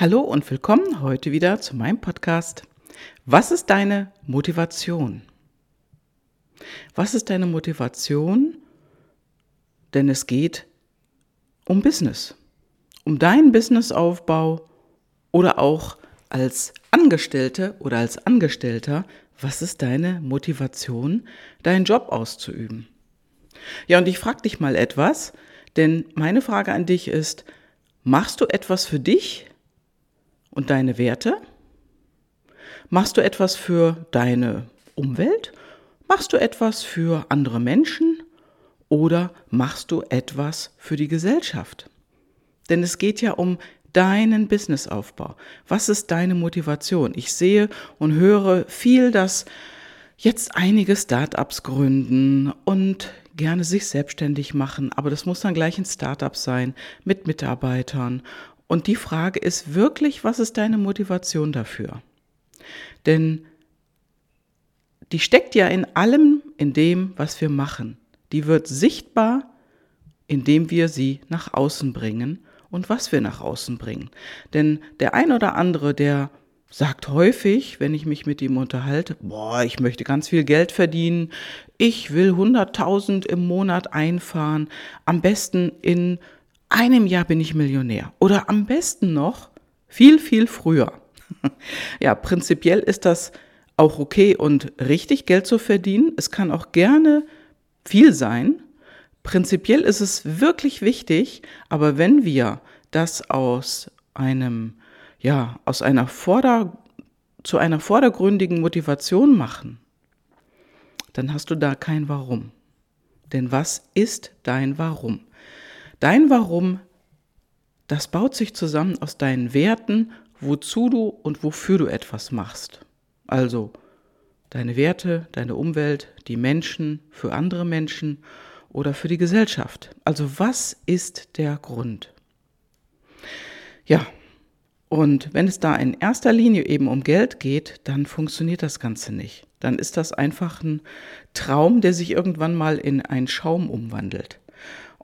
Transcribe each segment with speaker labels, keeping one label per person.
Speaker 1: Hallo und willkommen heute wieder zu meinem Podcast. Was ist deine Motivation? Was ist deine Motivation? Denn es geht um Business, um deinen Businessaufbau oder auch als Angestellte oder als Angestellter. Was ist deine Motivation, deinen Job auszuüben? Ja, und ich frage dich mal etwas, denn meine Frage an dich ist, machst du etwas für dich und deine Werte? Machst du etwas für deine Umwelt? Machst du etwas für andere Menschen? Oder machst du etwas für die Gesellschaft? Denn es geht ja um deinen Businessaufbau. Was ist deine Motivation? Ich sehe und höre viel, dass jetzt einige Startups gründen und gerne sich selbstständig machen, aber das muss dann gleich ein Startup sein mit Mitarbeitern und die Frage ist wirklich, was ist deine Motivation dafür? Denn die steckt ja in allem, in dem, was wir machen. Die wird sichtbar, indem wir sie nach außen bringen und was wir nach außen bringen. Denn der ein oder andere, der sagt häufig, wenn ich mich mit ihm unterhalte, boah, ich möchte ganz viel Geld verdienen, ich will 100.000 im Monat einfahren, am besten in einem Jahr bin ich Millionär. Oder am besten noch viel, viel früher. ja, prinzipiell ist das auch okay und richtig, Geld zu verdienen. Es kann auch gerne viel sein. Prinzipiell ist es wirklich wichtig, aber wenn wir das aus einem, ja, aus einer Vorder, zu einer vordergründigen Motivation machen, dann hast du da kein Warum. Denn was ist dein Warum? Dein Warum, das baut sich zusammen aus deinen Werten, wozu du und wofür du etwas machst. Also deine Werte, deine Umwelt, die Menschen, für andere Menschen oder für die Gesellschaft. Also was ist der Grund? Ja, und wenn es da in erster Linie eben um Geld geht, dann funktioniert das Ganze nicht. Dann ist das einfach ein Traum, der sich irgendwann mal in einen Schaum umwandelt.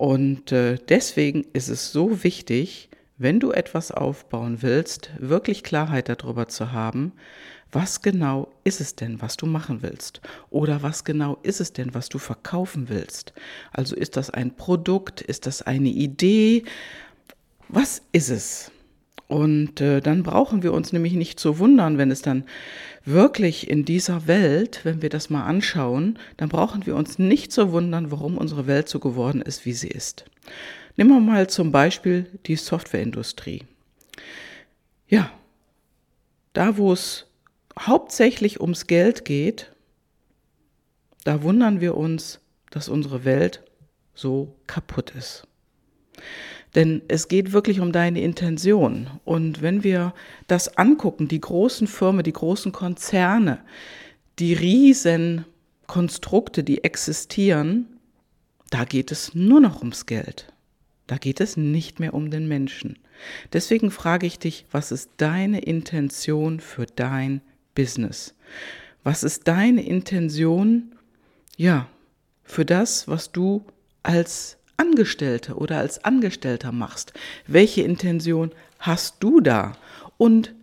Speaker 1: Und äh, deswegen ist es so wichtig, wenn du etwas aufbauen willst, wirklich Klarheit darüber zu haben, was genau ist es denn, was du machen willst? Oder was genau ist es denn, was du verkaufen willst? Also ist das ein Produkt? Ist das eine Idee? Was ist es? Und äh, dann brauchen wir uns nämlich nicht zu wundern, wenn es dann wirklich in dieser Welt, wenn wir das mal anschauen, dann brauchen wir uns nicht zu wundern, warum unsere Welt so geworden ist, wie sie ist. Nehmen wir mal zum Beispiel die Softwareindustrie. Ja, da wo es hauptsächlich ums Geld geht, da wundern wir uns, dass unsere Welt so kaputt ist. Denn es geht wirklich um deine Intention. Und wenn wir das angucken, die großen Firmen, die großen Konzerne, die riesen Konstrukte, die existieren, da geht es nur noch ums Geld. Da geht es nicht mehr um den Menschen. Deswegen frage ich dich, was ist deine Intention für dein Business? Was ist deine Intention, ja, für das, was du als Angestellte oder als Angestellter machst. Welche Intention hast du da? Und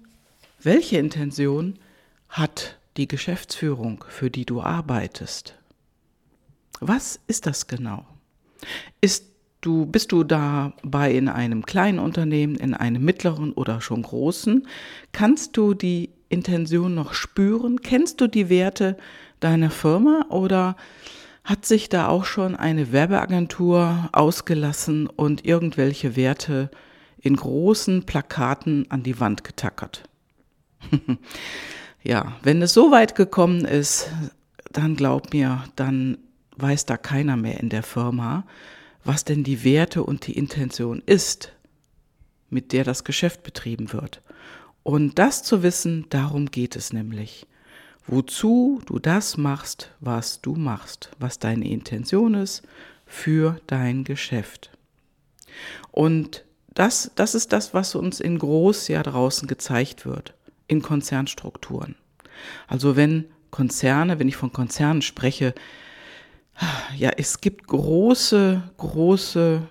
Speaker 1: welche Intention hat die Geschäftsführung, für die du arbeitest? Was ist das genau? Ist du, bist du dabei in einem kleinen Unternehmen, in einem mittleren oder schon großen? Kannst du die Intention noch spüren? Kennst du die Werte deiner Firma oder hat sich da auch schon eine Werbeagentur ausgelassen und irgendwelche Werte in großen Plakaten an die Wand getackert. ja, wenn es so weit gekommen ist, dann glaub mir, dann weiß da keiner mehr in der Firma, was denn die Werte und die Intention ist, mit der das Geschäft betrieben wird. Und das zu wissen, darum geht es nämlich wozu du das machst, was du machst, was deine Intention ist für dein Geschäft. Und das, das ist das, was uns in groß ja draußen gezeigt wird, in Konzernstrukturen. Also wenn Konzerne, wenn ich von Konzernen spreche, ja, es gibt große, große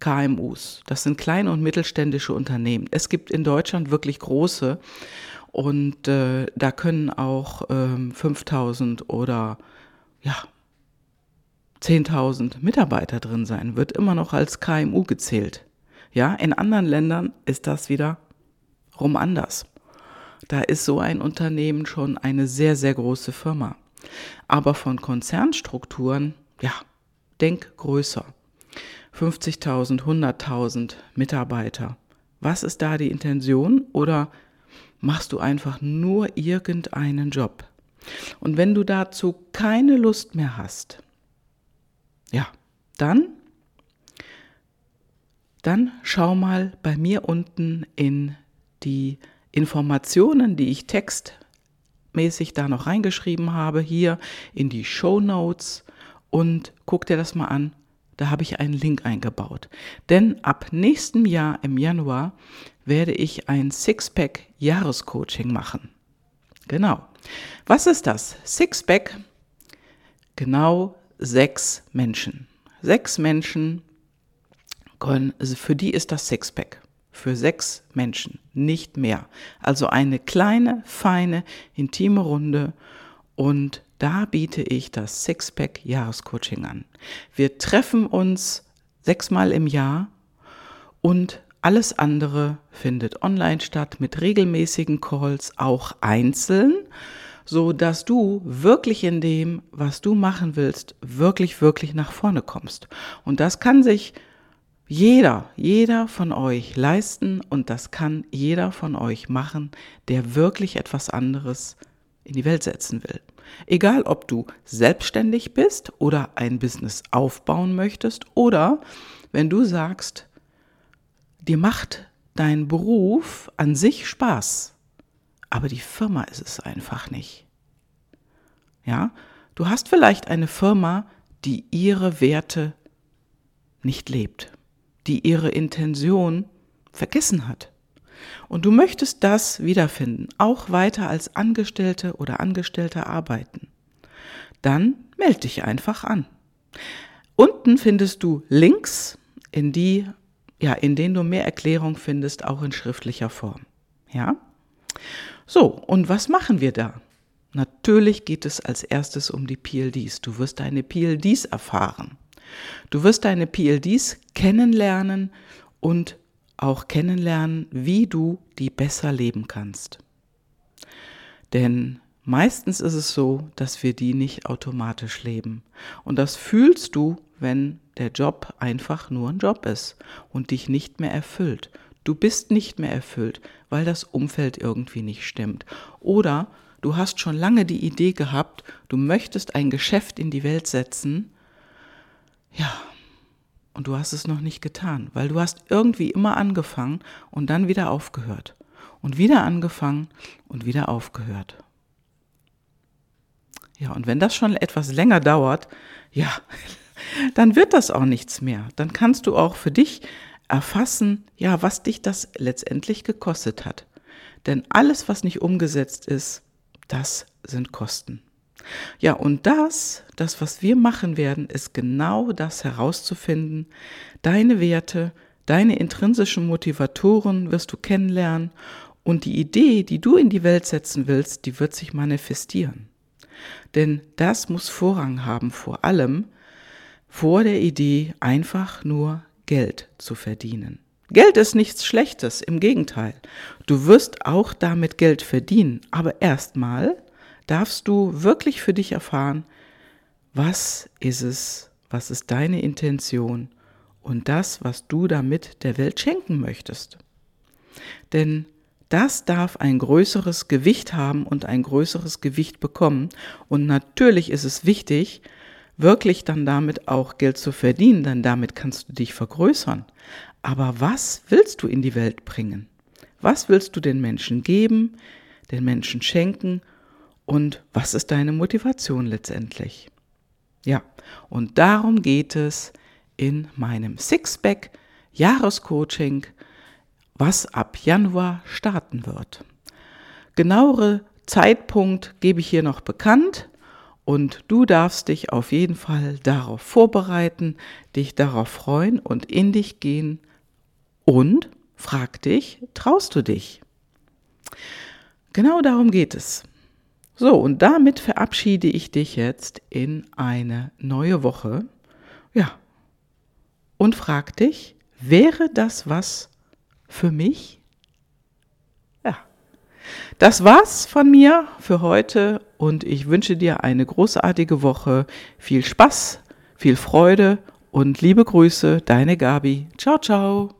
Speaker 1: KMUs. Das sind kleine und mittelständische Unternehmen. Es gibt in Deutschland wirklich große und äh, da können auch ähm, 5000 oder ja 10.000 Mitarbeiter drin sein, wird immer noch als KMU gezählt. Ja, in anderen Ländern ist das wieder rum anders. Da ist so ein Unternehmen schon eine sehr, sehr große Firma. Aber von Konzernstrukturen, ja, denk größer. 50.000, 100.000 Mitarbeiter. Was ist da die Intention? Oder machst du einfach nur irgendeinen Job? Und wenn du dazu keine Lust mehr hast, ja, dann, dann schau mal bei mir unten in die Informationen, die ich textmäßig da noch reingeschrieben habe, hier in die Show Notes und guck dir das mal an. Da habe ich einen Link eingebaut. Denn ab nächstem Jahr im Januar werde ich ein Sixpack Jahrescoaching machen. Genau. Was ist das? Sixpack? Genau sechs Menschen. Sechs Menschen können, also für die ist das Sixpack. Für sechs Menschen, nicht mehr. Also eine kleine, feine, intime Runde und da biete ich das Sixpack Jahrescoaching an. Wir treffen uns sechsmal im Jahr und alles andere findet online statt mit regelmäßigen Calls, auch einzeln so dass du wirklich in dem, was du machen willst, wirklich, wirklich nach vorne kommst. Und das kann sich jeder, jeder von euch leisten und das kann jeder von euch machen, der wirklich etwas anderes in die Welt setzen will. Egal, ob du selbstständig bist oder ein Business aufbauen möchtest oder wenn du sagst, dir macht dein Beruf an sich Spaß, aber die Firma ist es einfach nicht. Ja, du hast vielleicht eine Firma, die ihre Werte nicht lebt, die ihre Intention vergessen hat. Und du möchtest das wiederfinden, auch weiter als Angestellte oder Angestellter arbeiten. Dann melde dich einfach an. Unten findest du Links, in die, ja, in denen du mehr Erklärung findest, auch in schriftlicher Form. Ja? So, und was machen wir da? Natürlich geht es als erstes um die PLDs. Du wirst deine PLDs erfahren. Du wirst deine PLDs kennenlernen und auch kennenlernen, wie du die besser leben kannst. Denn meistens ist es so, dass wir die nicht automatisch leben. Und das fühlst du, wenn der Job einfach nur ein Job ist und dich nicht mehr erfüllt. Du bist nicht mehr erfüllt, weil das Umfeld irgendwie nicht stimmt. Oder du hast schon lange die Idee gehabt, du möchtest ein Geschäft in die Welt setzen. Ja, und du hast es noch nicht getan, weil du hast irgendwie immer angefangen und dann wieder aufgehört. Und wieder angefangen und wieder aufgehört. Ja, und wenn das schon etwas länger dauert, ja, dann wird das auch nichts mehr. Dann kannst du auch für dich erfassen, ja, was dich das letztendlich gekostet hat. Denn alles, was nicht umgesetzt ist, das sind Kosten. Ja, und das, das, was wir machen werden, ist genau das herauszufinden. Deine Werte, deine intrinsischen Motivatoren wirst du kennenlernen und die Idee, die du in die Welt setzen willst, die wird sich manifestieren. Denn das muss Vorrang haben vor allem vor der Idee, einfach nur Geld zu verdienen. Geld ist nichts Schlechtes, im Gegenteil. Du wirst auch damit Geld verdienen, aber erstmal darfst du wirklich für dich erfahren, was ist es, was ist deine Intention und das, was du damit der Welt schenken möchtest. Denn das darf ein größeres Gewicht haben und ein größeres Gewicht bekommen. Und natürlich ist es wichtig, wirklich dann damit auch Geld zu verdienen, denn damit kannst du dich vergrößern. Aber was willst du in die Welt bringen? Was willst du den Menschen geben, den Menschen schenken und was ist deine Motivation letztendlich? Ja, und darum geht es in meinem Sixpack Jahrescoaching, was ab Januar starten wird. Genauere Zeitpunkt gebe ich hier noch bekannt Und du darfst dich auf jeden Fall darauf vorbereiten, dich darauf freuen und in dich gehen. Und frag dich, traust du dich? Genau darum geht es. So, und damit verabschiede ich dich jetzt in eine neue Woche. Ja. Und frag dich, wäre das was für mich? Ja. Das war's von mir für heute und ich wünsche dir eine großartige Woche. Viel Spaß, viel Freude und liebe Grüße, deine Gabi. Ciao, ciao.